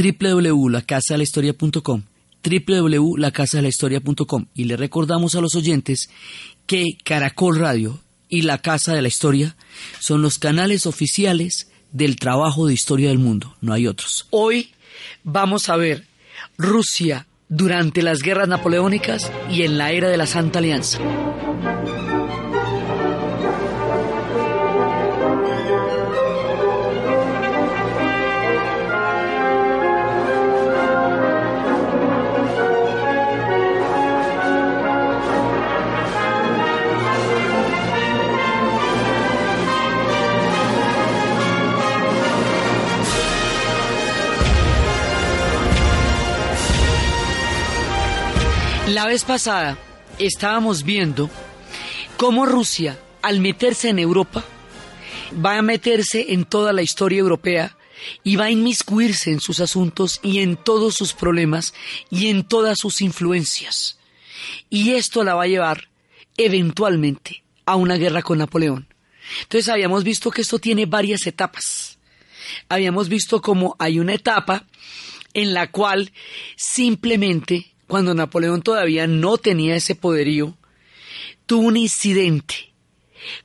www.lacasadelahistoria.com www.lacasadelahistoria.com y le recordamos a los oyentes que Caracol Radio y La Casa de la Historia son los canales oficiales del trabajo de historia del mundo, no hay otros. Hoy vamos a ver Rusia durante las guerras napoleónicas y en la era de la Santa Alianza. La vez pasada estábamos viendo cómo Rusia, al meterse en Europa, va a meterse en toda la historia europea y va a inmiscuirse en sus asuntos y en todos sus problemas y en todas sus influencias. Y esto la va a llevar eventualmente a una guerra con Napoleón. Entonces habíamos visto que esto tiene varias etapas. Habíamos visto cómo hay una etapa en la cual simplemente cuando Napoleón todavía no tenía ese poderío, tuvo un incidente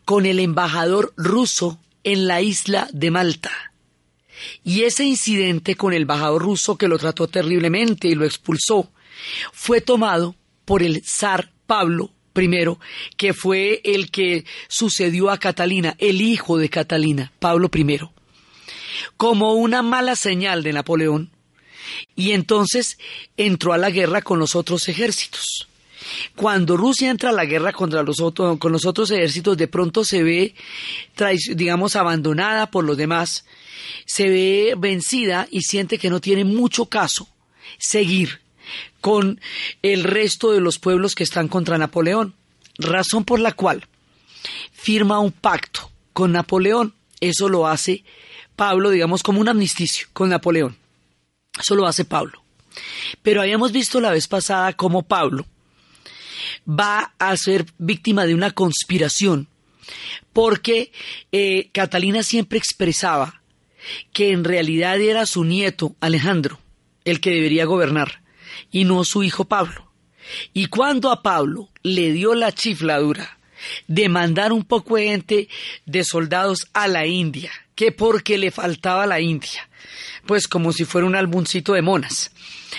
con el embajador ruso en la isla de Malta. Y ese incidente con el embajador ruso que lo trató terriblemente y lo expulsó, fue tomado por el zar Pablo I, que fue el que sucedió a Catalina, el hijo de Catalina, Pablo I, como una mala señal de Napoleón y entonces entró a la guerra con los otros ejércitos. Cuando Rusia entra a la guerra contra los otros, con los otros ejércitos, de pronto se ve, digamos, abandonada por los demás, se ve vencida y siente que no tiene mucho caso seguir con el resto de los pueblos que están contra Napoleón, razón por la cual firma un pacto con Napoleón. Eso lo hace Pablo, digamos, como un amnisticio con Napoleón. Eso lo hace Pablo. Pero habíamos visto la vez pasada cómo Pablo va a ser víctima de una conspiración, porque eh, Catalina siempre expresaba que en realidad era su nieto Alejandro el que debería gobernar, y no su hijo Pablo. Y cuando a Pablo le dio la chifladura de mandar un poco de gente de soldados a la India, que porque le faltaba la India, pues como si fuera un álbumcito de monas.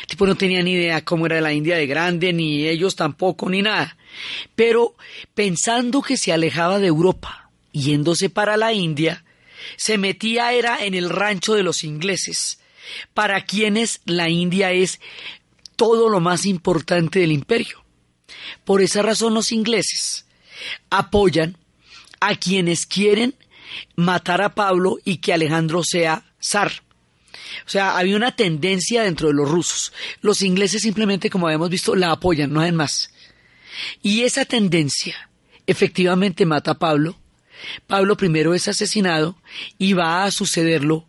Tipo no tenía ni idea cómo era la India de grande, ni ellos tampoco, ni nada. Pero pensando que se alejaba de Europa, yéndose para la India, se metía era en el rancho de los ingleses, para quienes la India es todo lo más importante del imperio. Por esa razón los ingleses apoyan a quienes quieren matar a Pablo y que Alejandro sea zar. O sea, había una tendencia dentro de los rusos. Los ingleses simplemente, como habíamos visto, la apoyan, no hacen más. Y esa tendencia efectivamente mata a Pablo. Pablo I es asesinado y va a sucederlo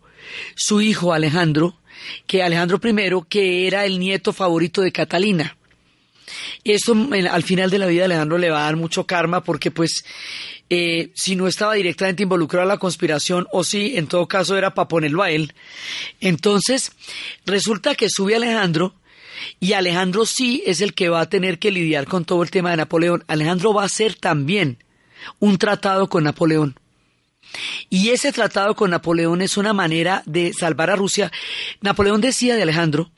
su hijo Alejandro, que Alejandro I, que era el nieto favorito de Catalina. Esto al final de la vida Alejandro le va a dar mucho karma porque pues eh, si no estaba directamente involucrado en la conspiración o si en todo caso era para ponerlo a él. Entonces, resulta que sube Alejandro y Alejandro sí es el que va a tener que lidiar con todo el tema de Napoleón. Alejandro va a hacer también un tratado con Napoleón. Y ese tratado con Napoleón es una manera de salvar a Rusia. Napoleón decía de Alejandro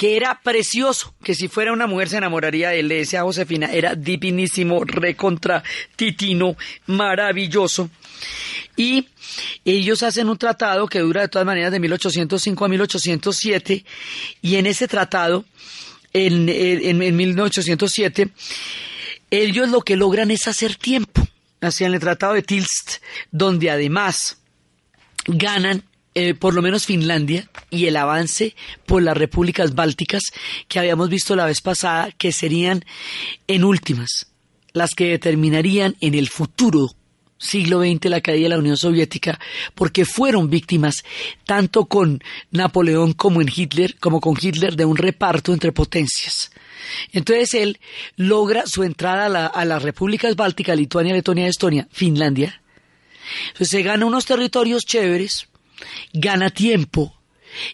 que era precioso, que si fuera una mujer se enamoraría de él, le decía a Josefina, era divinísimo, recontra titino, maravilloso. Y ellos hacen un tratado que dura de todas maneras de 1805 a 1807, y en ese tratado, en, en, en 1807, ellos lo que logran es hacer tiempo. Hacían el tratado de Tilst, donde además ganan eh, por lo menos Finlandia y el avance por las repúblicas bálticas que habíamos visto la vez pasada, que serían en últimas las que determinarían en el futuro siglo XX la caída de la Unión Soviética, porque fueron víctimas tanto con Napoleón como en Hitler, como con Hitler, de un reparto entre potencias. Entonces él logra su entrada a, las repúblicas bálticas, Lituania, Letonia, Estonia, Finlandia. Entonces se gana unos territorios chéveres, gana tiempo,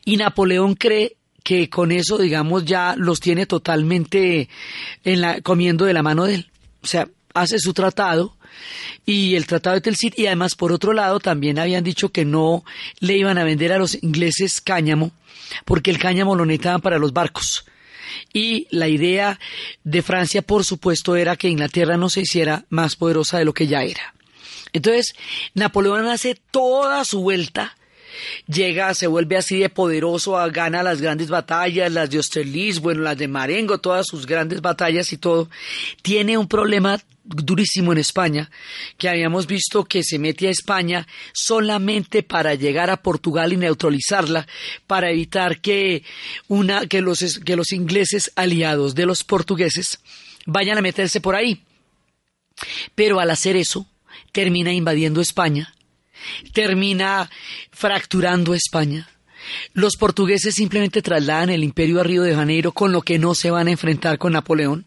y Napoleón cree que con eso, digamos, ya los tiene totalmente en la, comiendo de la mano de él. O sea, hace su tratado y el tratado de Telsit y además por otro lado también habían dicho que no le iban a vender a los ingleses cáñamo porque el cáñamo lo necesitaban para los barcos. Y la idea de Francia, por supuesto, era que Inglaterra no se hiciera más poderosa de lo que ya era. Entonces, Napoleón hace toda su vuelta llega, se vuelve así de poderoso, gana las grandes batallas, las de Austerlitz, bueno, las de Marengo, todas sus grandes batallas y todo. Tiene un problema durísimo en España, que habíamos visto que se mete a España solamente para llegar a Portugal y neutralizarla, para evitar que, una, que, los, que los ingleses aliados de los portugueses vayan a meterse por ahí. Pero al hacer eso, termina invadiendo España, termina fracturando España. Los portugueses simplemente trasladan el imperio a Río de Janeiro con lo que no se van a enfrentar con Napoleón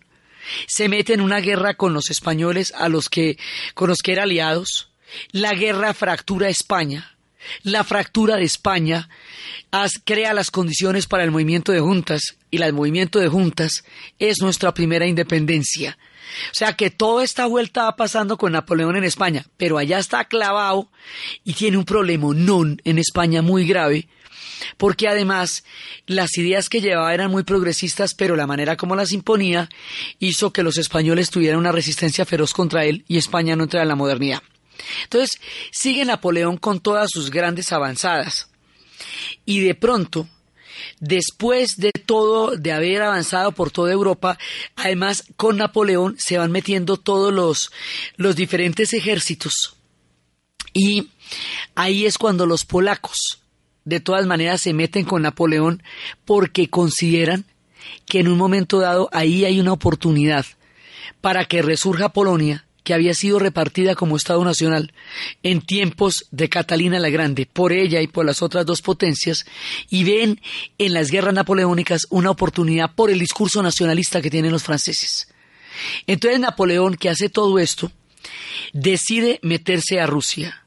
se mete en una guerra con los españoles a los que, con los que era aliados. La guerra fractura España. La fractura de España crea las condiciones para el movimiento de juntas y el movimiento de juntas es nuestra primera independencia. O sea que toda esta vuelta va pasando con Napoleón en España, pero allá está clavado y tiene un problema non en España muy grave porque además las ideas que llevaba eran muy progresistas, pero la manera como las imponía hizo que los españoles tuvieran una resistencia feroz contra él y España no entrara en la modernidad. Entonces sigue Napoleón con todas sus grandes avanzadas y de pronto después de todo, de haber avanzado por toda Europa, además con Napoleón se van metiendo todos los, los diferentes ejércitos. Y ahí es cuando los polacos de todas maneras se meten con Napoleón porque consideran que en un momento dado ahí hay una oportunidad para que resurja Polonia, que había sido repartida como Estado Nacional en tiempos de Catalina la Grande, por ella y por las otras dos potencias, y ven en las guerras napoleónicas una oportunidad por el discurso nacionalista que tienen los franceses. Entonces Napoleón, que hace todo esto, decide meterse a Rusia,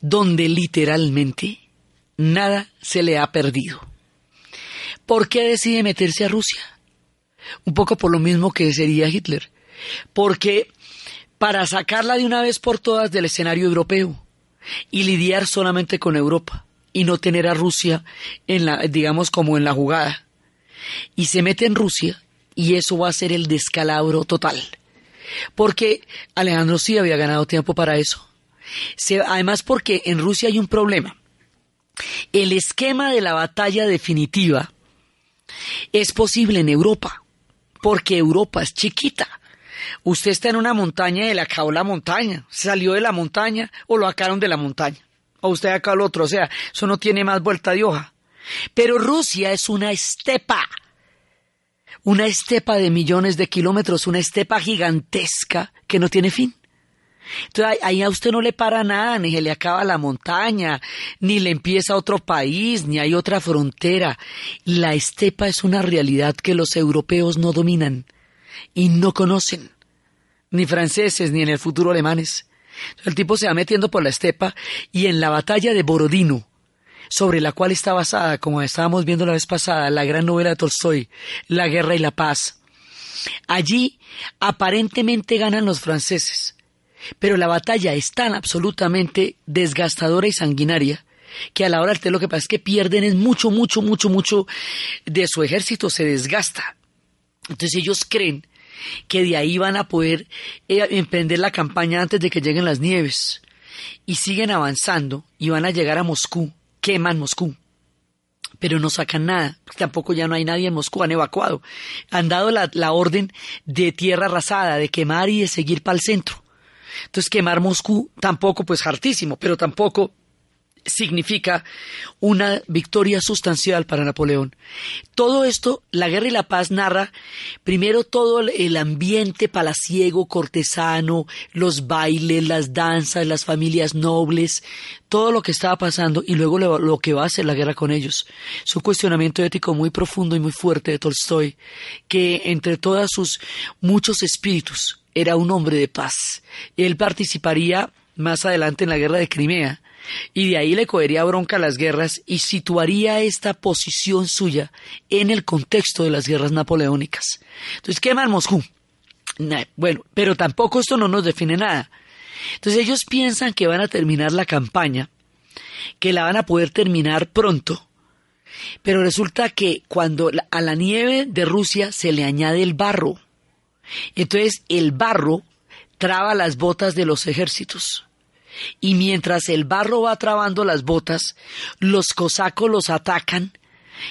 donde literalmente nada se le ha perdido. ¿Por qué decide meterse a Rusia? Un poco por lo mismo que sería Hitler. Porque para sacarla de una vez por todas del escenario europeo y lidiar solamente con Europa y no tener a Rusia en la, digamos, como en la jugada. Y se mete en Rusia y eso va a ser el descalabro total. Porque Alejandro sí había ganado tiempo para eso. además porque en Rusia hay un problema. El esquema de la batalla definitiva es posible en Europa, porque Europa es chiquita. Usted está en una montaña y le acabó la montaña, salió de la montaña o lo acabaron de la montaña, o usted acá al otro, o sea, eso no tiene más vuelta de hoja. Pero Rusia es una estepa, una estepa de millones de kilómetros, una estepa gigantesca que no tiene fin. Entonces ahí a usted no le para nada, ni se le acaba la montaña, ni le empieza otro país, ni hay otra frontera. La estepa es una realidad que los europeos no dominan y no conocen, ni franceses, ni en el futuro alemanes. El tipo se va metiendo por la estepa y en la batalla de Borodino, sobre la cual está basada, como estábamos viendo la vez pasada, la gran novela de Tolstoy, La guerra y la paz. Allí aparentemente ganan los franceses, pero la batalla es tan absolutamente desgastadora y sanguinaria que a la hora del lo que pasa es que pierden es mucho, mucho, mucho, mucho de su ejército se desgasta. Entonces ellos creen que de ahí van a poder eh, emprender la campaña antes de que lleguen las nieves. Y siguen avanzando y van a llegar a Moscú, queman Moscú. Pero no sacan nada, tampoco ya no hay nadie en Moscú, han evacuado. Han dado la, la orden de tierra arrasada, de quemar y de seguir para el centro. Entonces quemar Moscú tampoco, pues hartísimo, pero tampoco significa una victoria sustancial para Napoleón. Todo esto, La Guerra y la Paz narra primero todo el ambiente palaciego, cortesano, los bailes, las danzas, las familias nobles, todo lo que estaba pasando y luego lo, que va a hacer la guerra con ellos. Es un cuestionamiento ético muy profundo y muy fuerte de Tolstoy, que entre todos sus muchos espíritus era un hombre de paz. Él participaría más adelante en la guerra de Crimea y de ahí le cogería bronca a las guerras y situaría esta posición suya en el contexto de las guerras napoleónicas. Entonces queman Moscú. Bueno, pero tampoco esto no nos define nada. Entonces ellos piensan que van a terminar la campaña, que la van a poder terminar pronto, pero resulta que cuando a la nieve de Rusia se le añade el barro, entonces el barro traba las botas de los ejércitos. Y mientras el barro va trabando las botas, los cosacos los atacan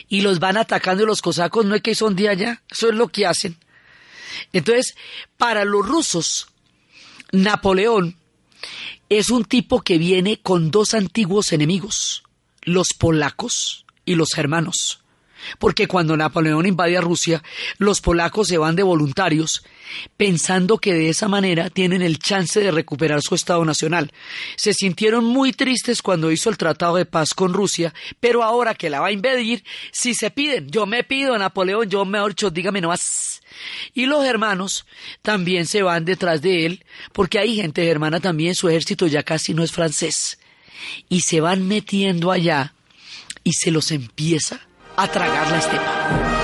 y los van atacando y los cosacos no es que son de allá, eso es lo que hacen. Entonces, para los rusos, Napoleón es un tipo que viene con dos antiguos enemigos, los polacos y los germanos porque cuando Napoleón invade a Rusia, los polacos se van de voluntarios, pensando que de esa manera tienen el chance de recuperar su Estado nacional. Se sintieron muy tristes cuando hizo el Tratado de Paz con Rusia, pero ahora que la va a invadir, si se piden, yo me pido a Napoleón, yo mejor dicho, dígame no más. Y los hermanos también se van detrás de él, porque hay gente germana también, su ejército ya casi no es francés. Y se van metiendo allá y se los empieza a tragar la estepa.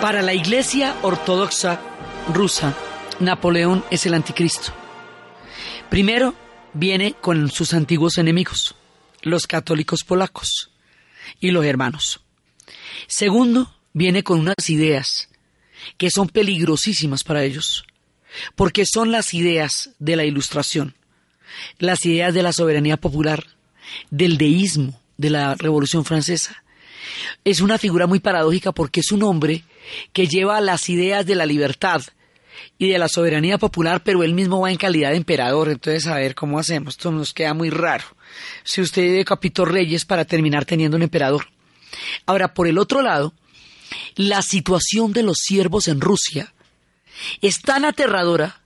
Para la Iglesia Ortodoxa rusa, Napoleón es el anticristo. Primero viene con sus antiguos enemigos, los católicos polacos y los hermanos. Segundo, viene con unas ideas que son peligrosísimas para ellos, porque son las ideas de la ilustración, las ideas de la soberanía popular, del deísmo de la Revolución Francesa. Es una figura muy paradójica porque es un hombre que lleva las ideas de la libertad y de la soberanía popular, pero él mismo va en calidad de emperador. Entonces, a ver cómo hacemos. Esto nos queda muy raro. Si usted decapitó reyes para terminar teniendo un emperador. Ahora, por el otro lado, la situación de los siervos en Rusia es tan aterradora,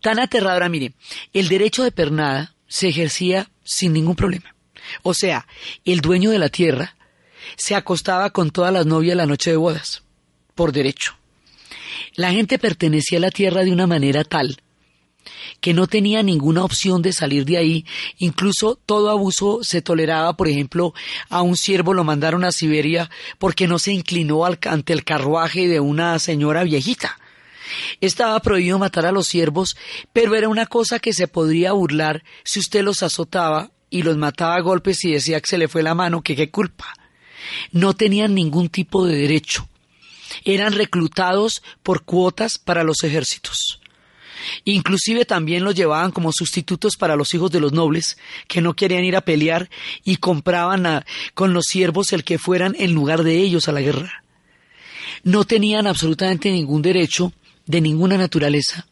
tan aterradora, mire, el derecho de pernada se ejercía sin ningún problema. O sea, el dueño de la tierra se acostaba con todas las novias la noche de bodas, por derecho. La gente pertenecía a la tierra de una manera tal que no tenía ninguna opción de salir de ahí. Incluso todo abuso se toleraba, por ejemplo, a un siervo lo mandaron a Siberia porque no se inclinó ante el carruaje de una señora viejita. Estaba prohibido matar a los siervos, pero era una cosa que se podría burlar si usted los azotaba y los mataba a golpes y decía que se le fue la mano, que qué culpa. No tenían ningún tipo de derecho. Eran reclutados por cuotas para los ejércitos. Inclusive también los llevaban como sustitutos para los hijos de los nobles que no querían ir a pelear y compraban con los siervos el que fueran en lugar de ellos a la guerra. No tenían absolutamente ningún derecho de ninguna naturaleza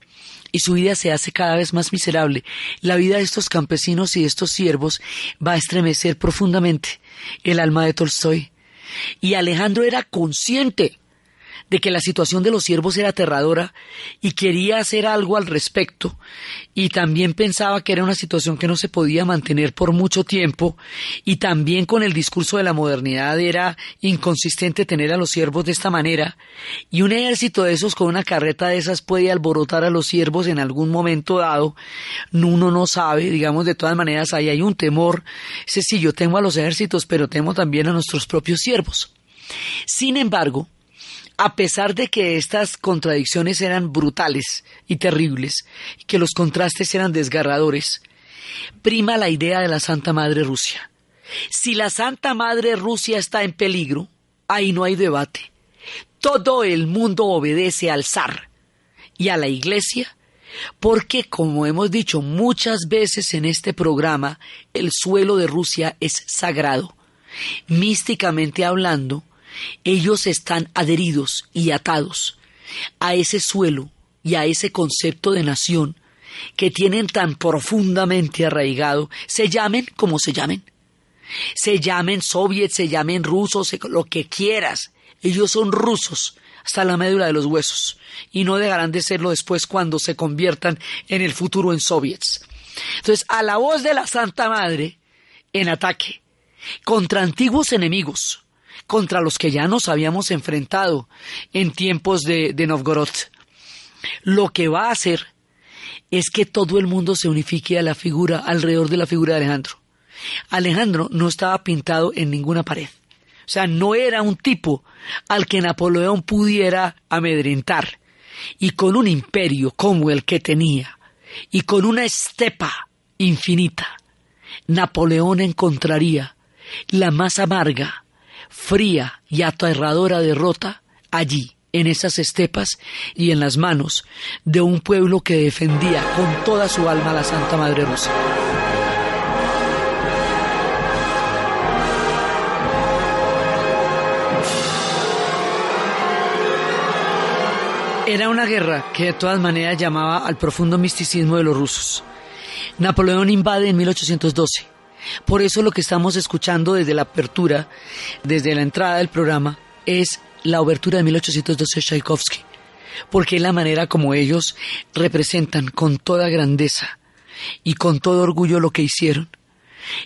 y su vida se hace cada vez más miserable. La vida de estos campesinos y de estos siervos va a estremecer profundamente el alma de Tolstoy. Y Alejandro era consciente de que la situación de los siervos era aterradora y quería hacer algo al respecto. Y también pensaba que era una situación que no se podía mantener por mucho tiempo. Y también con el discurso de la modernidad era inconsistente tener a los siervos de esta manera. Y un ejército de esos con una carreta de esas puede alborotar a los siervos en algún momento dado. Uno no sabe digamos de todas maneras ahí hay un temor. Sé si yo temo a los ejércitos pero temo también a nuestros propios siervos. Sin embargo a pesar de que estas contradicciones eran brutales y terribles, y que los contrastes eran desgarradores, prima la idea de la Santa Madre Rusia. Si la Santa Madre Rusia está en peligro, ahí no hay debate. Todo el mundo obedece al zar y a la Iglesia Porque, como hemos dicho muchas veces en este programa, el suelo de Rusia es sagrado. Místicamente hablando, ellos están adheridos y atados a ese suelo y a ese concepto de nación que tienen tan profundamente arraigado, se llamen como se llamen. Se llamen soviets, se llamen rusos, lo que quieras. Ellos son rusos hasta la médula de los huesos y no dejarán de serlo después cuando se conviertan en el futuro en soviets. Entonces, a la voz de la Santa Madre, en ataque, contra antiguos enemigos, contra los que ya nos habíamos enfrentado en tiempos de, de Novgorod, lo que va a hacer es que todo el mundo se unifique a la figura, alrededor de la figura de Alejandro. Alejandro no estaba pintado en ninguna pared. O sea, no era un tipo al que Napoleón pudiera amedrentar. Y con un imperio como el que tenía, y con una estepa infinita, Napoleón encontraría la más amarga, fría y aterradora derrota allí, en esas estepas y en las manos de un pueblo que defendía con toda su alma a la Santa Madre Rusa. Era una guerra que de todas maneras llamaba al profundo misticismo de los rusos. Napoleón invade en 1812. Por eso lo que estamos escuchando desde la apertura, desde la entrada del programa, es la obertura de 1812 de Tchaikovsky, porque es la manera como ellos representan con toda grandeza y con todo orgullo lo que hicieron.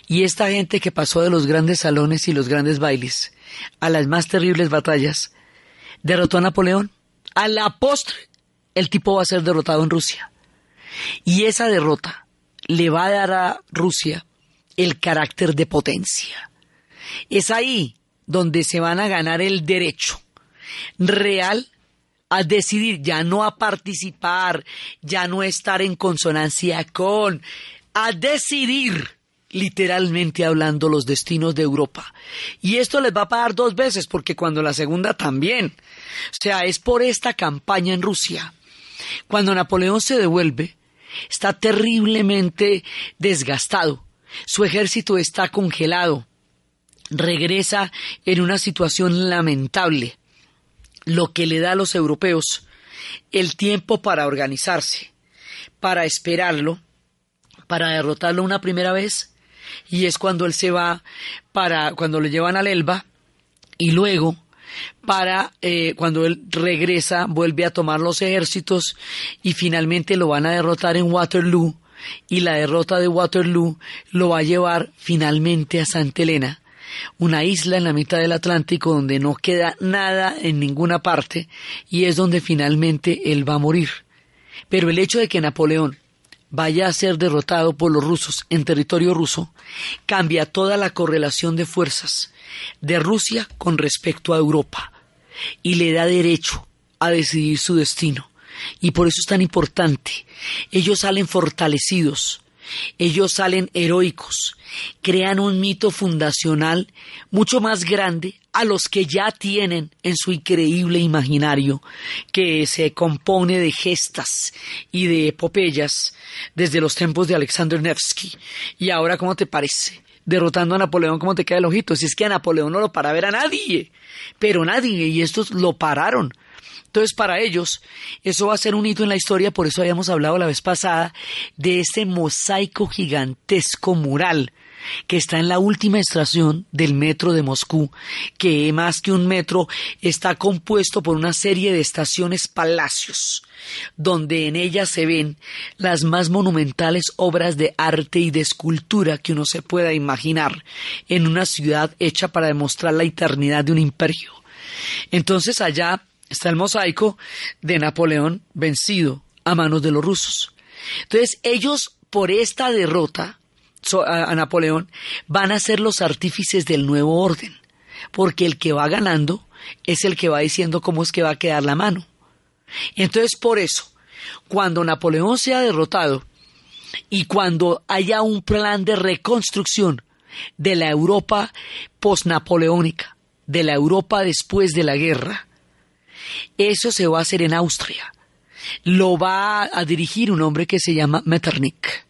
Y esta gente que pasó de los grandes salones y los grandes bailes a las más terribles batallas, derrotó a Napoleón a la postre, el tipo va a ser derrotado en Rusia. Y esa derrota le va a dar a Rusia el carácter de potencia. Es ahí donde se van a ganar el derecho real a decidir, ya no a participar, ya no estar en consonancia con, a decidir literalmente hablando los destinos de Europa. Y esto les va a pagar dos veces, porque cuando la segunda también. O sea, es por esta campaña en Rusia. Cuando Napoleón se devuelve, está terriblemente desgastado. Su ejército está congelado. Regresa en una situación lamentable, lo que le da a los europeos el tiempo para organizarse, para esperarlo, para derrotarlo una primera vez, y es cuando él se va para, cuando lo llevan al Elba, y luego para eh, cuando él regresa, vuelve a tomar los ejércitos y finalmente lo van a derrotar en Waterloo y la derrota de Waterloo lo va a llevar finalmente a Santa Elena, una isla en la mitad del Atlántico donde no queda nada en ninguna parte y es donde finalmente él va a morir. Pero el hecho de que Napoleón vaya a ser derrotado por los rusos en territorio ruso cambia toda la correlación de fuerzas de Rusia con respecto a Europa y le da derecho a decidir su destino. Y por eso es tan importante. Ellos salen fortalecidos, ellos salen heroicos, crean un mito fundacional mucho más grande a los que ya tienen en su increíble imaginario, que se compone de gestas y de epopeyas desde los tiempos de Alexander Nevsky. Y ahora, ¿cómo te parece? derrotando a Napoleón, ¿cómo te queda el ojito? Si es que a Napoleón no lo para ver a nadie, pero nadie, y estos lo pararon. Entonces, para ellos, eso va a ser un hito en la historia, por eso habíamos hablado la vez pasada de ese mosaico gigantesco mural que está en la última estación del metro de Moscú, que más que un metro está compuesto por una serie de estaciones palacios, donde en ellas se ven las más monumentales obras de arte y de escultura que uno se pueda imaginar en una ciudad hecha para demostrar la eternidad de un imperio. Entonces allá está el mosaico de Napoleón vencido a manos de los rusos. Entonces ellos por esta derrota a, Napoleón van a ser los artífices del nuevo orden, porque el que va ganando es el que va diciendo cómo es que va a quedar la mano. Entonces, por eso, cuando Napoleón sea derrotado y cuando haya un plan de reconstrucción de la Europa posnapoleónica, de la Europa después de la guerra, eso se va a hacer en Austria. lo va a dirigir un hombre que se llama Metternich.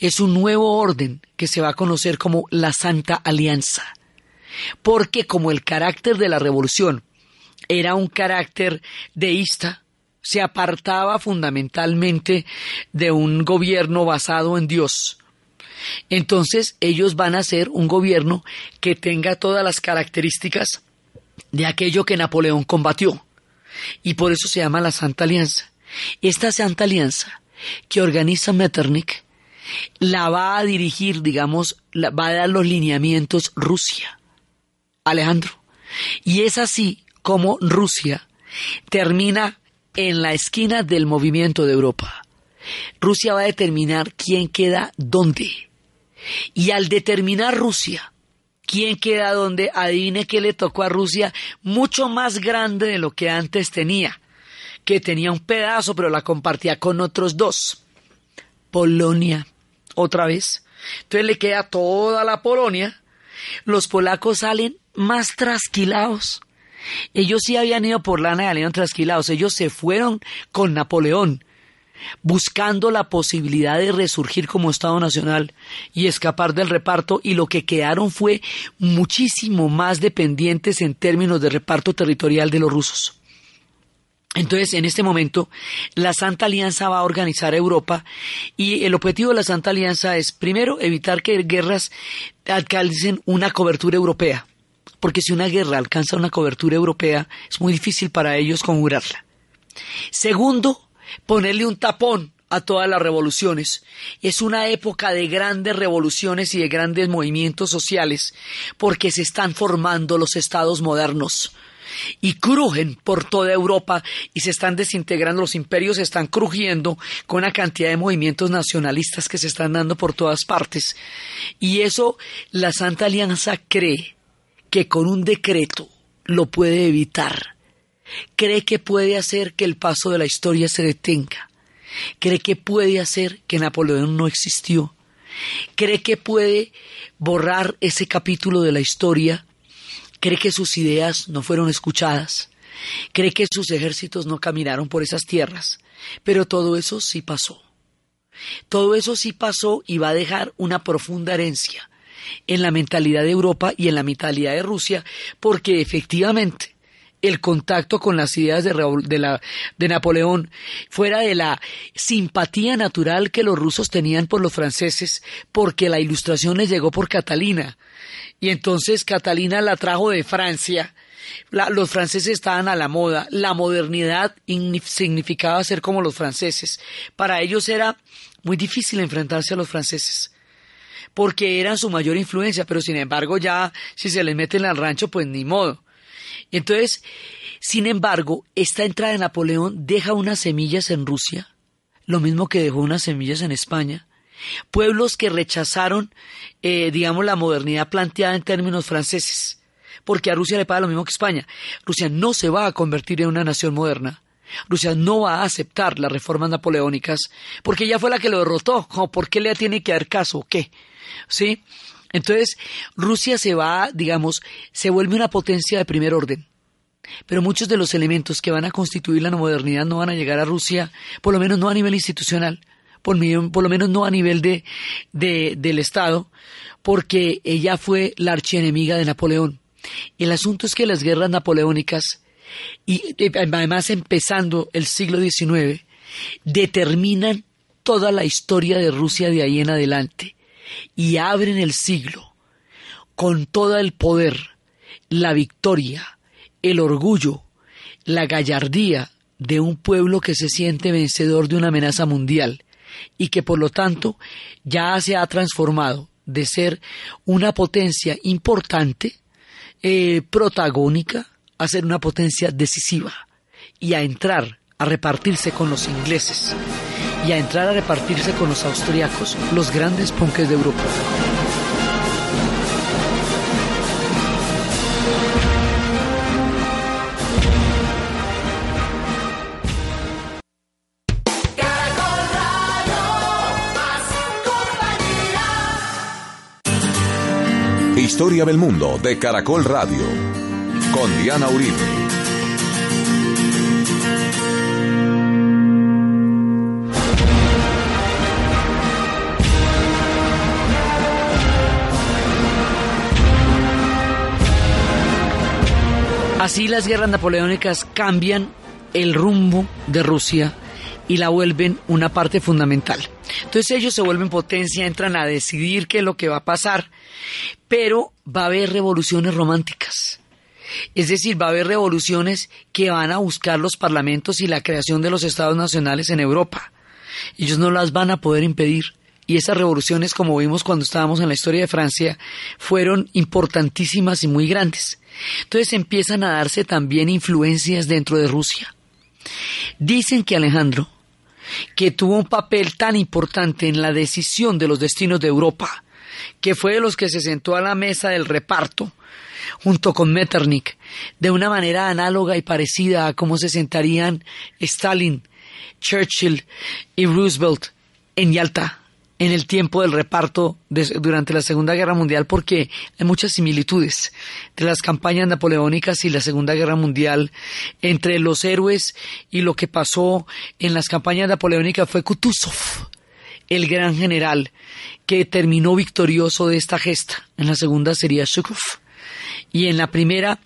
Es un nuevo orden que se va a conocer como la Santa Alianza. Porque como el carácter de la revolución era un carácter deísta, se apartaba fundamentalmente de un gobierno basado en Dios. Entonces ellos van a ser un gobierno que tenga todas las características de aquello que Napoleón combatió. Y por eso se llama la Santa Alianza. Esta Santa Alianza que organiza Metternich la va a dirigir, digamos, va a dar los lineamientos Rusia. Alejandro. Y es así como Rusia termina en la esquina del movimiento de Europa. Rusia va a determinar quién queda dónde. Y al determinar Rusia, quién queda dónde, adivine qué le tocó a Rusia, mucho más grande de lo que antes tenía, que tenía un pedazo, pero la compartía con otros dos. Polonia, otra vez. Entonces le queda toda la Polonia. Los polacos salen más trasquilados. Ellos sí habían ido por lana y salieron trasquilados. Ellos se fueron con Napoleón buscando la posibilidad de resurgir como Estado Nacional y escapar del reparto y lo que quedaron fue muchísimo más dependientes en términos de reparto territorial de los rusos. Entonces, en este momento, la Santa Alianza va a organizar Europa y el objetivo de la Santa Alianza es, primero, evitar que guerras alcancen una cobertura europea, porque si una guerra alcanza una cobertura europea, es muy difícil para ellos conjurarla. Segundo, ponerle un tapón a todas las revoluciones. Es una época de grandes revoluciones y de grandes movimientos sociales porque se están formando los estados modernos y crujen por toda Europa y se están desintegrando, los imperios se están crujiendo con una cantidad de movimientos nacionalistas que se están dando por todas partes. Y eso la Santa Alianza cree que con un decreto lo puede evitar cree que puede hacer que el paso de la historia se detenga, cree que puede hacer que Napoleón no existió, cree que puede borrar ese capítulo de la historia, cree que sus ideas no fueron escuchadas, cree que sus ejércitos no caminaron por esas tierras, pero todo eso sí pasó. Todo eso sí pasó y va a dejar una profunda herencia en la mentalidad de Europa y en la mentalidad de Rusia, porque efectivamente el contacto con las ideas de, de, de, Napoleón, fuera de la simpatía natural que los rusos tenían por los franceses, porque la ilustración les llegó por Catalina. Y entonces Catalina la trajo de Francia. los franceses estaban a la moda. La modernidad significaba ser como los franceses. Para ellos era muy difícil enfrentarse a los franceses porque eran su mayor influencia, pero sin embargo ya si se les meten al rancho, pues ni modo. Entonces, sin embargo, esta entrada de Napoleón deja unas semillas en Rusia, lo mismo que dejó unas semillas en España. Pueblos que rechazaron, eh, digamos, la modernidad planteada en términos franceses, porque a Rusia le pasa lo mismo que España. Rusia no se va a convertir en una nación moderna. Rusia no va a aceptar las reformas napoleónicas porque ella fue la que lo derrotó. ¿Por qué le tiene que dar caso? ¿Qué? ¿Sí? Entonces, Rusia se va, digamos, se vuelve una potencia de primer orden. Pero muchos de los elementos que van a constituir la modernidad no van a llegar a Rusia, por lo menos no a nivel institucional, por, lo menos no a nivel de, del Estado, porque ella fue la archienemiga de Napoleón. El asunto es que las guerras napoleónicas, y además empezando el siglo XIX, determinan toda la historia de Rusia de ahí en adelante y abren el siglo. Con todo el poder, la victoria, el orgullo, la gallardía de un pueblo que se siente vencedor de una amenaza mundial y que por lo tanto ya se ha transformado de ser una potencia importante, eh, protagónica, a ser una potencia decisiva y a entrar a repartirse con los ingleses y a entrar a repartirse con los austriacos, los grandes punques de Europa. Historia del mundo de Caracol Radio con Diana Uribe. Así las guerras napoleónicas cambian el rumbo de Rusia y la vuelven una parte fundamental. Entonces ellos se vuelven potencia, entran a decidir qué es lo que va a pasar, pero va a haber revoluciones románticas. Es decir, va a haber revoluciones que van a buscar los parlamentos y la creación de los estados nacionales en Europa. Ellos no las van a poder impedir. Y esas revoluciones, como vimos cuando estábamos en la historia de Francia, fueron importantísimas y muy grandes. Entonces empiezan a darse también influencias dentro de Rusia. Dicen que Alejandro, que tuvo un papel tan importante en la decisión de los destinos de Europa, que fue de los que se sentó a la mesa del reparto, junto con Metternich, de una manera análoga y parecida a cómo se sentarían Stalin, Churchill y Roosevelt en Yalta en el tiempo del reparto durante la Segunda Guerra Mundial porque hay muchas similitudes entre las campañas napoleónicas y la Segunda Guerra Mundial, entre los héroes y lo que pasó en las campañas napoleónicas fue Kutuzov, el gran general que terminó victorioso de esta gesta. En la segunda sería Shukov. Y en la primera,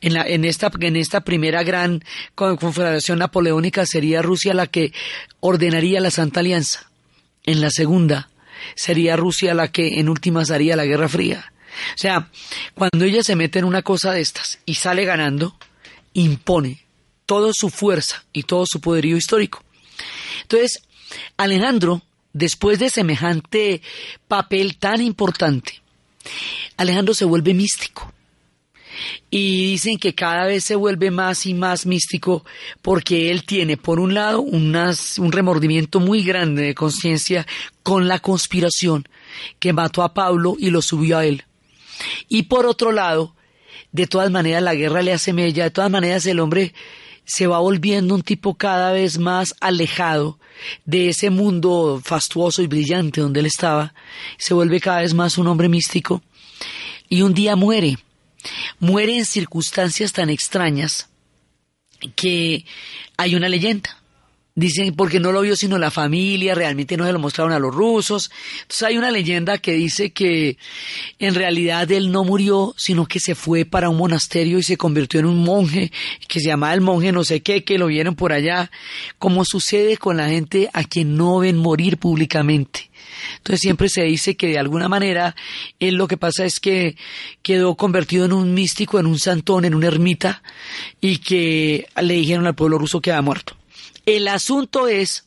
en, la, en, esta, en esta primera gran confederación napoleónica sería Rusia la que ordenaría la Santa Alianza en la segunda sería Rusia la que en últimas haría la Guerra Fría. O sea, cuando ella se mete en una cosa de estas y sale ganando, impone toda su fuerza y todo su poderío histórico. Entonces, Alejandro, después de semejante papel tan importante, Alejandro se vuelve místico y dicen que cada vez se vuelve más y más místico porque él tiene, por un lado, un remordimiento muy grande de conciencia con la conspiración que mató a Pablo y lo subió a él. Y por otro lado, de todas maneras la guerra le hace mella, de todas maneras el hombre se va volviendo un tipo cada vez más alejado de ese mundo fastuoso y brillante donde él estaba, se vuelve cada vez más un hombre místico y un día muere muere en circunstancias tan extrañas que hay una leyenda. Dicen porque no lo vio sino la familia, realmente no se lo mostraron a los rusos. Entonces hay una leyenda que dice que en realidad él no murió, sino que se fue para un monasterio y se convirtió en un monje, que se llamaba el monje no sé qué, que lo vieron por allá, como sucede con la gente a quien no ven morir públicamente. Entonces siempre se dice que de alguna manera él lo que pasa es que quedó convertido en un místico, en un santón, en una ermita y que le dijeron al pueblo ruso que había muerto. El asunto es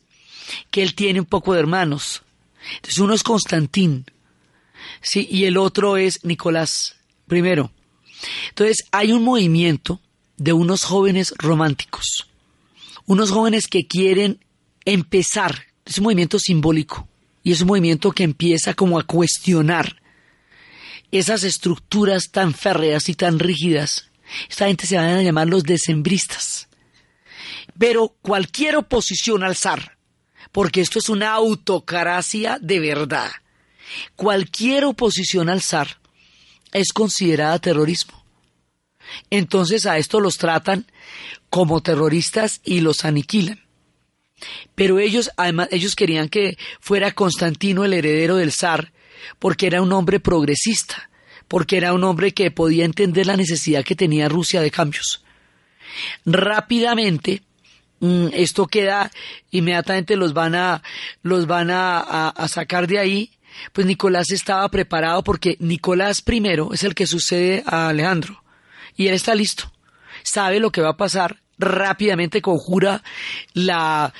que él tiene un poco de hermanos. Entonces uno es Constantín, sí, y el otro es Nicolás I. Entonces hay un movimiento de unos jóvenes románticos, unos jóvenes que quieren empezar, es un movimiento simbólico, y es un movimiento que empieza como a cuestionar esas estructuras tan férreas y tan rígidas. Esta gente se van a llamar los decembristas. Pero cualquier oposición al zar, porque esto es una autocracia de verdad, cualquier oposición al zar es considerada terrorismo. Entonces a esto los tratan como terroristas y los aniquilan. Pero ellos, además, ellos querían que fuera Constantino el heredero del zar, porque era un hombre progresista, porque era un hombre que podía entender la necesidad que tenía Rusia de cambios. Rápidamente, mm, esto queda, inmediatamente los van a, los van a, a sacar de ahí, pues Nicolás estaba preparado porque Nicolás I es el que sucede a Alejandro, y él está listo, sabe lo que va a pasar, rápidamente conjura la,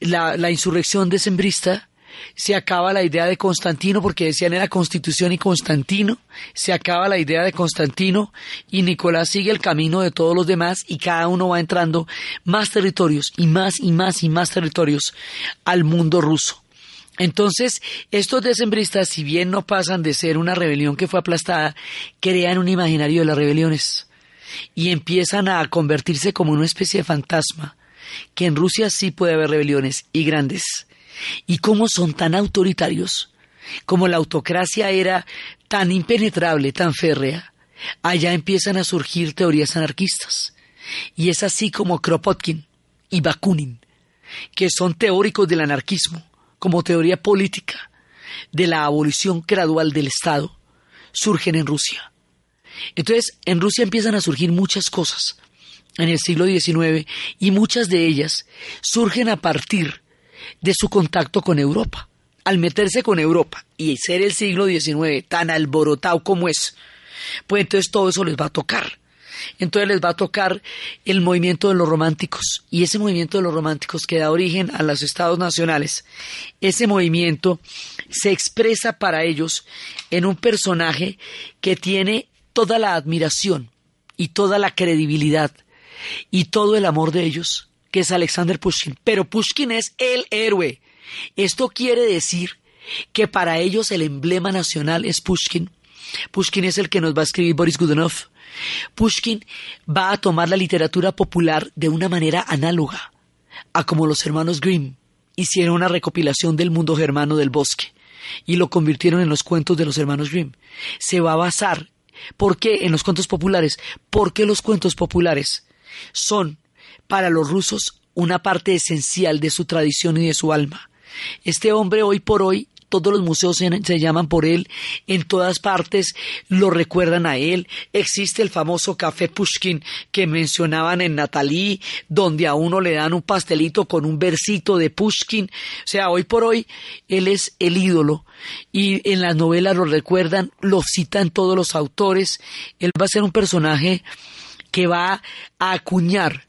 la, la insurrección decembrista, se acaba la idea de Constantino, porque decían era Constitución y Constantino, se acaba la idea de Constantino y Nicolás sigue el camino de todos los demás y cada uno va entrando más territorios y más y más y más territorios al mundo ruso. Entonces, estos decembristas, si bien no pasan de ser una rebelión que fue aplastada, crean un imaginario de las rebeliones y empiezan a convertirse como una especie de fantasma, que en Rusia sí puede haber rebeliones y grandes. ¿Y cómo son tan autoritarios? Como la autocracia era tan impenetrable, tan férrea, allá empiezan a surgir teorías anarquistas. Y es así como Kropotkin y Bakunin, que son teóricos del anarquismo como teoría política de la abolición gradual del Estado, surgen en Rusia. Entonces, en Rusia empiezan a surgir muchas cosas. en el siglo XIX y muchas de ellas surgen a partir de su contacto con Europa. Al meterse con Europa y ser el siglo XIX tan alborotado como es, pues entonces todo eso les va a tocar. Entonces les va a tocar el movimiento de los románticos y ese movimiento de los románticos que da origen a los estados nacionales, ese movimiento se expresa para ellos en un personaje que tiene toda la admiración y toda la credibilidad y todo el amor de ellos, que es Alexander Pushkin. Pero Pushkin es el héroe. Esto quiere decir que para ellos el emblema nacional es Pushkin. Pushkin es el que nos va a escribir Boris Godunov. Pushkin va a tomar la literatura popular de una manera análoga a como los hermanos Grimm hicieron una recopilación del mundo germano del bosque y lo convirtieron en los cuentos de los hermanos Grimm. Se va a basar, ¿por qué en los cuentos populares? Porque los cuentos populares son para los rusos una parte esencial de su tradición y de su alma. Este hombre hoy por hoy todos los museos se, llaman por él, en todas partes lo recuerdan a él. Existe el famoso café Pushkin que mencionaban en Natalí, donde a uno le dan un pastelito con un versito de Pushkin. O sea, hoy por hoy él es el ídolo y en las novelas lo recuerdan, lo citan todos los autores. Él va a ser un personaje que va a acuñar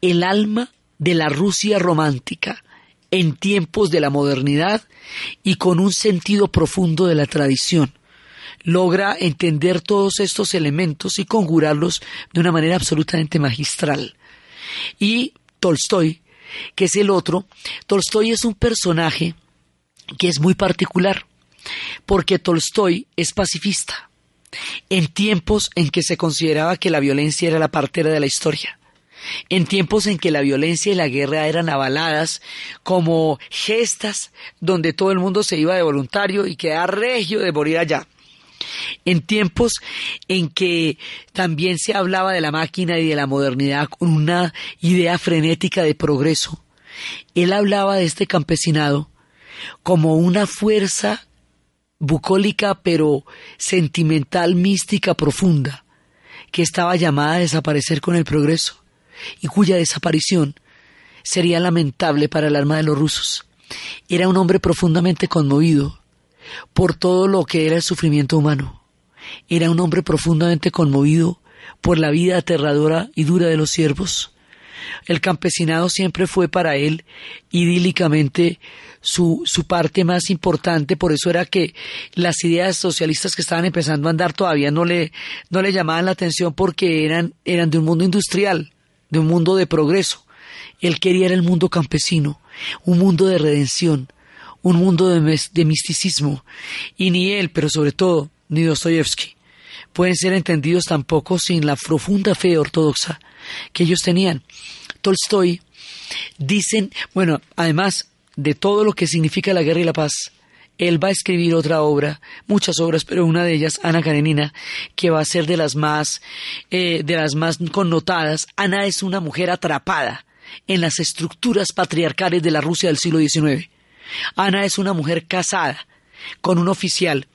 el alma de la Rusia romántica en tiempos de la modernidad y con un sentido profundo de la tradición. Logra entender todos estos elementos y conjurarlos de una manera absolutamente magistral. Y Tolstoy, que es el otro, Tolstoy es un personaje que es muy particular, porque Tolstoy es pacifista en tiempos en que se consideraba que la violencia era la partera de la historia, en tiempos en que la violencia y la guerra eran avaladas como gestas donde todo el mundo se iba de voluntario y quedaba regio de morir allá. En tiempos en que también se hablaba de la máquina y de la modernidad con una idea frenética de progreso, él hablaba de este campesinado como una fuerza bucólica pero sentimental, mística, profunda, que estaba llamada a desaparecer con el progreso y cuya desaparición sería lamentable para el alma de los rusos. Era un hombre profundamente conmovido por todo lo que era el sufrimiento humano. Era un hombre profundamente conmovido por la vida aterradora y dura de los siervos. El campesinado siempre fue para él idílicamente su, su parte más importante, por eso era que las ideas socialistas que estaban empezando a andar todavía no le, no le llamaban la atención porque eran, eran de un mundo industrial, de un mundo de progreso. Él quería el mundo campesino, un mundo de redención, un mundo de, de misticismo, y ni él, pero sobre todo, ni Dostoyevsky, pueden ser entendidos tampoco sin la profunda fe ortodoxa que ellos tenían. Tolstoy dicen, bueno, además de todo lo que significa la guerra y la paz, él va a escribir otra obra, muchas obras, pero una de ellas, Ana Karenina, que va a ser de las más, eh, de las más connotadas. Ana es una mujer atrapada en las estructuras patriarcales de la Rusia del siglo XIX. Ana es una mujer casada con un oficial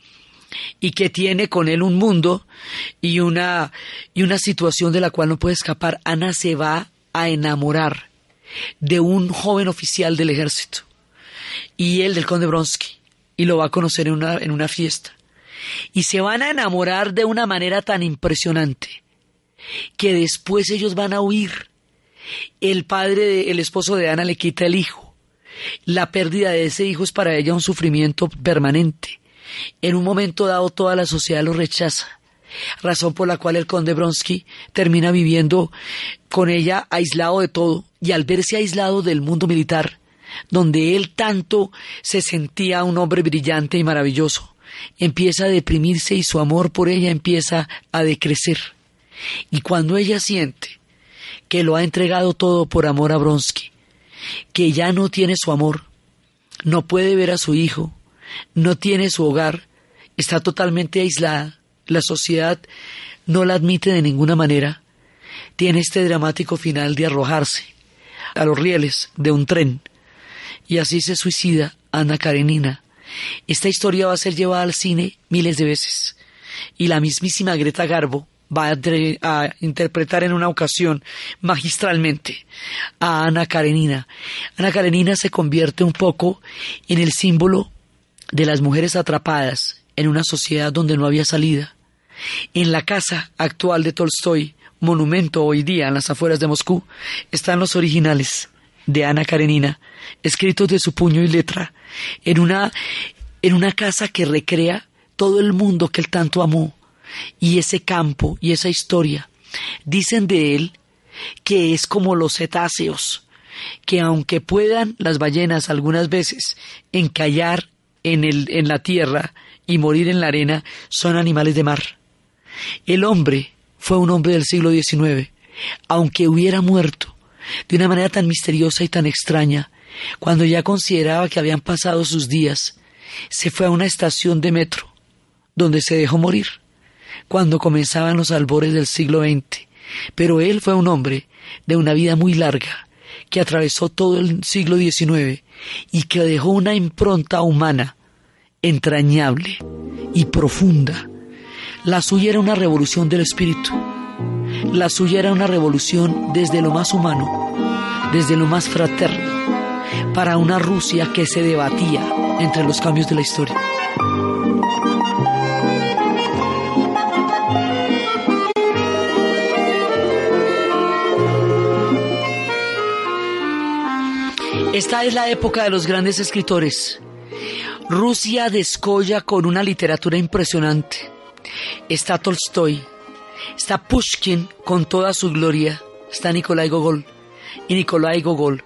y que tiene con él un mundo y una, y una situación de la cual no puede escapar. Ana se va a enamorar de un joven oficial del ejército y él del conde Bronsky y lo va a conocer en una, en una fiesta. Y se van a enamorar de una manera tan impresionante que después ellos van a huir. El padre, el esposo de Ana le quita el hijo. La pérdida de ese hijo es para ella un sufrimiento permanente. En un momento dado toda la sociedad lo rechaza, razón por la cual el conde Bronsky termina viviendo con ella aislado de todo y al verse aislado del mundo militar, donde él tanto se sentía un hombre brillante y maravilloso, empieza a deprimirse y su amor por ella empieza a decrecer. Y cuando ella siente que lo ha entregado todo por amor a Bronsky, que ya no tiene su amor, no puede ver a su hijo, no tiene su hogar, está totalmente aislada, la sociedad no la admite de ninguna manera, tiene este dramático final de arrojarse a los rieles de un tren y así se suicida Ana Karenina. Esta historia va a ser llevada al cine miles de veces y la mismísima Greta Garbo va a, interpretar en una ocasión magistralmente a Ana Karenina. Ana Karenina se convierte un poco en el símbolo de las mujeres atrapadas en una sociedad donde no había salida. En la casa actual de Tolstoy, monumento hoy día en las afueras de Moscú, están los originales de Ana Karenina, escritos de su puño y letra, en una, en una casa que recrea todo el mundo que él tanto amó, y ese campo y esa historia. Dicen de él que es como los cetáceos, que aunque puedan las ballenas algunas veces encallar en, el, en la tierra y morir en la arena, son animales de mar. El hombre fue un hombre del siglo XIX, aunque hubiera muerto de una manera tan misteriosa y tan extraña, cuando ya consideraba que habían pasado sus días, se fue a una estación de metro, donde se dejó morir cuando comenzaban los albores del siglo XX, pero él fue un hombre de una vida muy larga, que atravesó todo el siglo XIX y que dejó una impronta humana entrañable y profunda. La suya era una revolución del espíritu. La suya era una revolución desde lo más humano, desde lo más fraterno, para una Rusia que se debatía entre los cambios de la historia. Esta es la época de los grandes escritores. Rusia descolla con una literatura impresionante. Está Tolstoy, está Pushkin con toda su gloria, está Nikolai Gogol. Y Nikolai Gogol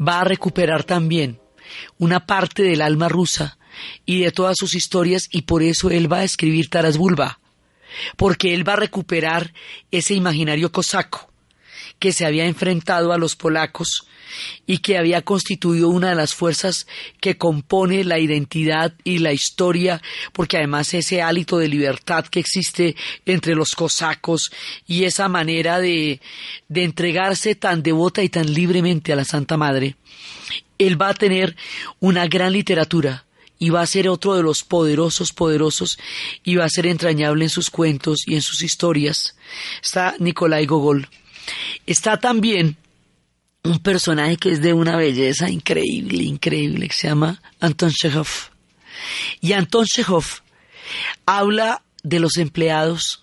va a recuperar también una parte del alma rusa y de todas sus historias y por eso él va a escribir Taras Bulba, porque él va a recuperar ese imaginario cosaco que se había enfrentado a los polacos y que había constituido una de las fuerzas que compone la identidad y la historia, porque además ese hálito de libertad que existe entre los cosacos y esa manera de, de entregarse tan devota y tan libremente a la Santa Madre, él va a tener una gran literatura y va a ser otro de los poderosos, poderosos, y va a ser entrañable en sus cuentos y en sus historias. Está Nikolai Gogol. Está también un personaje que es de una belleza increíble, increíble, que se llama Anton Chekhov. Y Anton Chekhov habla de los empleados,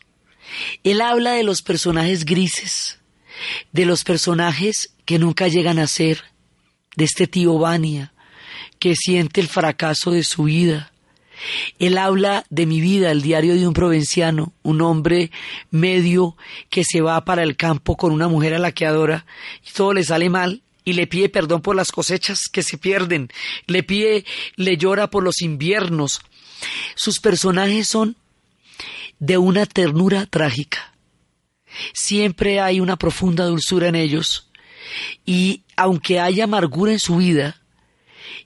él habla de los personajes grises, de los personajes que nunca llegan a ser, de este tío Vania, que siente el fracaso de su vida, él habla de mi vida, el diario de un provinciano, un hombre medio que se va para el campo con una mujer a la que adora y todo le sale mal y le pide perdón por las cosechas que se pierden, le pide, le llora por los inviernos. Sus personajes son de una ternura trágica. Siempre hay una profunda dulzura en ellos y aunque haya amargura en su vida,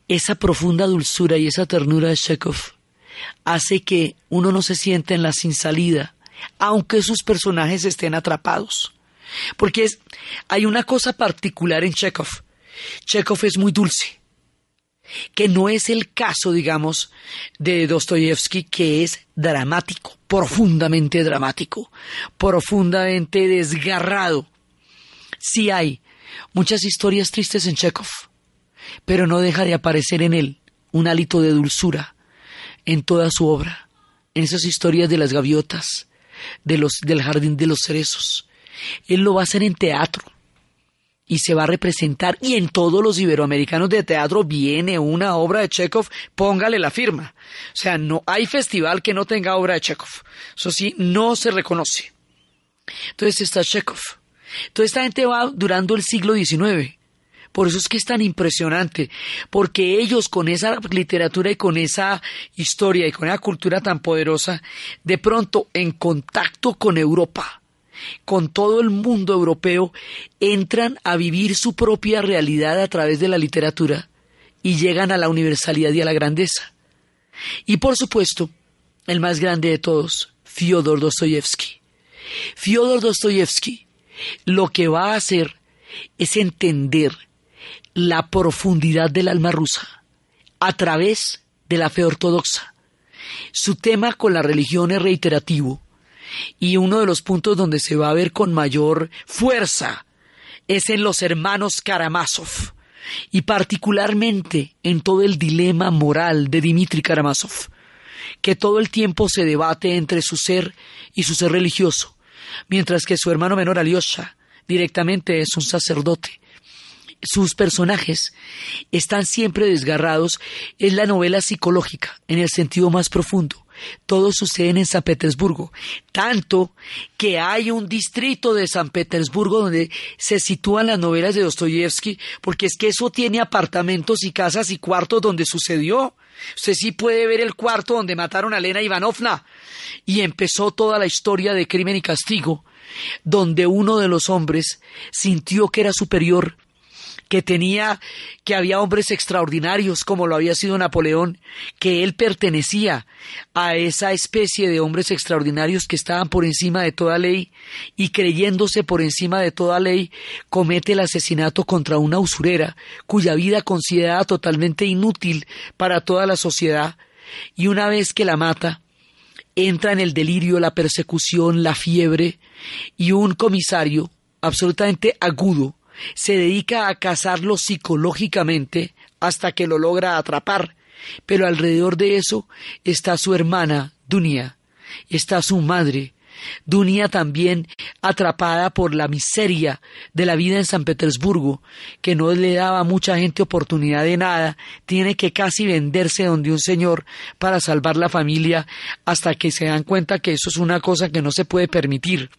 esa profunda dulzura y esa ternura de Chekhov hace que uno no se sienta en la sin salida, aunque sus personajes estén atrapados. Porque hay una cosa particular en Chekhov. Chekhov es muy dulce, que no es el caso, digamos, de Dostoyevsky, que es dramático, profundamente dramático, profundamente desgarrado. Sí hay muchas historias tristes en Chekhov, pero no deja de aparecer en él un hálito de dulzura, en toda su obra, en esas historias de las gaviotas, de los, del jardín de los cerezos. Él lo va a hacer en teatro y se va a representar y en todos los iberoamericanos de teatro viene una obra de Chekhov, póngale la firma. O sea, no hay festival que no tenga obra de Chekhov. Eso sí, no se reconoce. Entonces está Chekhov. Toda esta gente va durando el siglo XIX. Por eso es que es tan impresionante, porque ellos con esa literatura y con esa historia y con esa cultura tan poderosa, de pronto en contacto con Europa, con todo el mundo europeo, entran a vivir su propia realidad a través de la literatura y llegan a la universalidad y a la grandeza. Y por supuesto, el más grande de todos, Fyodor Dostoyevsky. Fyodor Dostoyevsky lo que va a hacer es entender la profundidad del alma rusa a través de la fe ortodoxa. Su tema con la religión es reiterativo, y uno de los puntos donde se va a ver con mayor fuerza es en los hermanos Karamazov y particularmente en todo el dilema moral de Dmitri Karamazov, que todo el tiempo se debate entre su ser y su ser religioso, mientras que su hermano menor Alyosha directamente es un sacerdote. Sus personajes están siempre desgarrados en la novela psicológica, en el sentido más profundo. Todo sucede en San Petersburgo, tanto que hay un distrito de San Petersburgo donde se sitúan las novelas de Dostoyevsky, porque es que eso tiene apartamentos y casas y cuartos donde sucedió. Usted sí puede ver el cuarto donde mataron a Elena Ivanovna. Y empezó toda la historia de crimen y castigo, donde uno de los hombres sintió que era superior que tenía, que había hombres extraordinarios como lo había sido Napoleón, que él pertenecía a esa especie de hombres extraordinarios que estaban por encima de toda ley y creyéndose por encima de toda ley comete el asesinato contra una usurera cuya vida considerada totalmente inútil para toda la sociedad y una vez que la mata entra en el delirio, la persecución, la fiebre y un comisario absolutamente agudo se dedica a cazarlo psicológicamente hasta que lo logra atrapar, pero alrededor de eso está su hermana, Dunia, está su madre, Dunia también atrapada por la miseria de la vida en San Petersburgo, que no le daba a mucha gente oportunidad de nada, tiene que casi venderse donde un señor para salvar la familia hasta que se dan cuenta que eso es una cosa que no se puede permitir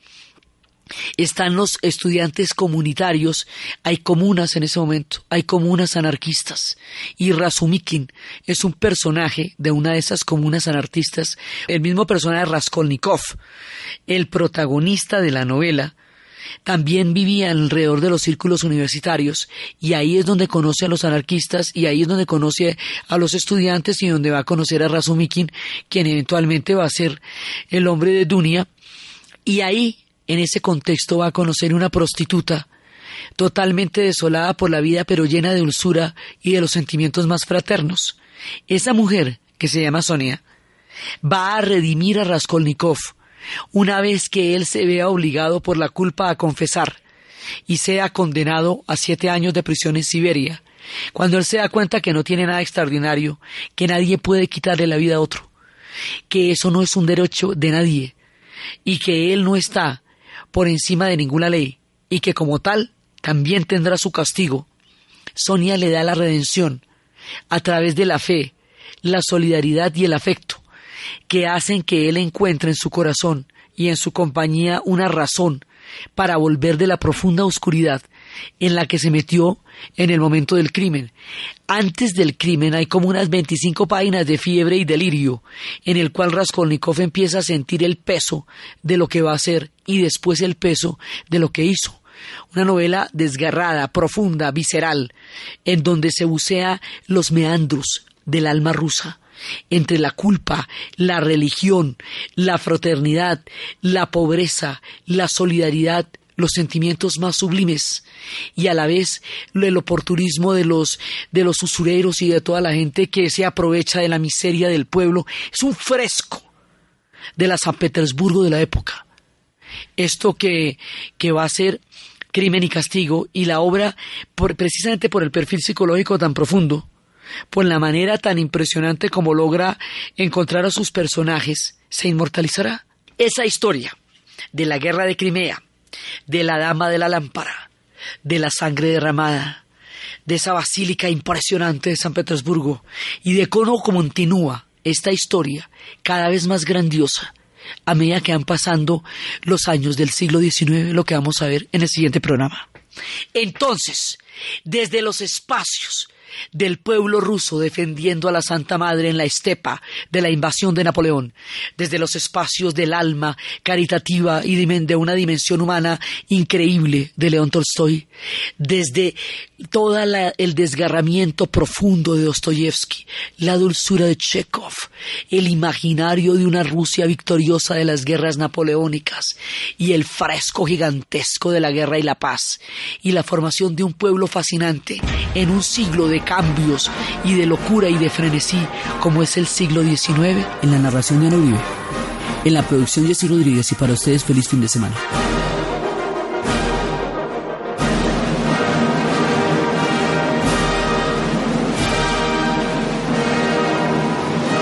están los estudiantes comunitarios, hay comunas en ese momento, hay comunas anarquistas, y Razumikin es un personaje de una de esas comunas anarquistas, el mismo personaje Raskolnikov, el protagonista de la novela, también vivía alrededor de los círculos universitarios y ahí es donde conoce a los anarquistas y ahí es donde conoce a los estudiantes y donde va a conocer a Razumikin, quien eventualmente va a ser el hombre de Dunia, y ahí en ese contexto va a conocer una prostituta totalmente desolada por la vida pero llena de dulzura y de los sentimientos más fraternos. Esa mujer, que se llama Sonia, va a redimir a Raskolnikov una vez que él se vea obligado por la culpa a confesar y sea condenado a siete años de prisión en Siberia, cuando él se da cuenta que no tiene nada extraordinario, que nadie puede quitarle la vida a otro, que eso no es un derecho de nadie y que él no está por encima de ninguna ley y que como tal también tendrá su castigo, Sonia le da la redención a través de la fe, la solidaridad y el afecto que hacen que él encuentre en su corazón y en su compañía una razón para volver de la profunda oscuridad en la que se metió en el momento del crimen. Antes del crimen hay como unas 25 páginas de fiebre y delirio, en el cual Raskolnikov empieza a sentir el peso de lo que va a hacer y después el peso de lo que hizo. Una novela desgarrada, profunda, visceral, en donde se bucea los meandros del alma rusa, entre la culpa, la religión, la fraternidad, la pobreza, la solidaridad, los sentimientos más sublimes y a la vez el oportunismo de los de los usureros y de toda la gente que se aprovecha de la miseria del pueblo. Es un fresco de la San Petersburgo de la época. Esto que, que va a ser crimen y castigo y la obra por, precisamente por el perfil psicológico tan profundo por la manera tan impresionante como logra encontrar a sus personajes se inmortalizará esa historia de la guerra de Crimea de la Dama de la Lámpara, de la sangre derramada, de esa basílica impresionante de San Petersburgo y de cómo continúa esta historia cada vez más grandiosa a medida que van pasando los años del siglo XIX, lo que vamos a ver en el siguiente programa. Entonces, desde los espacios del pueblo ruso defendiendo a la Santa Madre en la estepa de la invasión de Napoleón, desde los espacios del alma caritativa y de una dimensión humana increíble de León Tolstoy, desde todo el desgarramiento profundo de Dostoyevsky, la dulzura de Chekhov, el imaginario de una Rusia victoriosa de las guerras napoleónicas y el fresco gigantesco de la guerra y la paz, y la formación de un pueblo fascinante en un siglo de cambios y de locura y de frenesí como es el siglo XIX en la narración de Ana En la producción Jessy Rodríguez y para ustedes feliz fin de semana.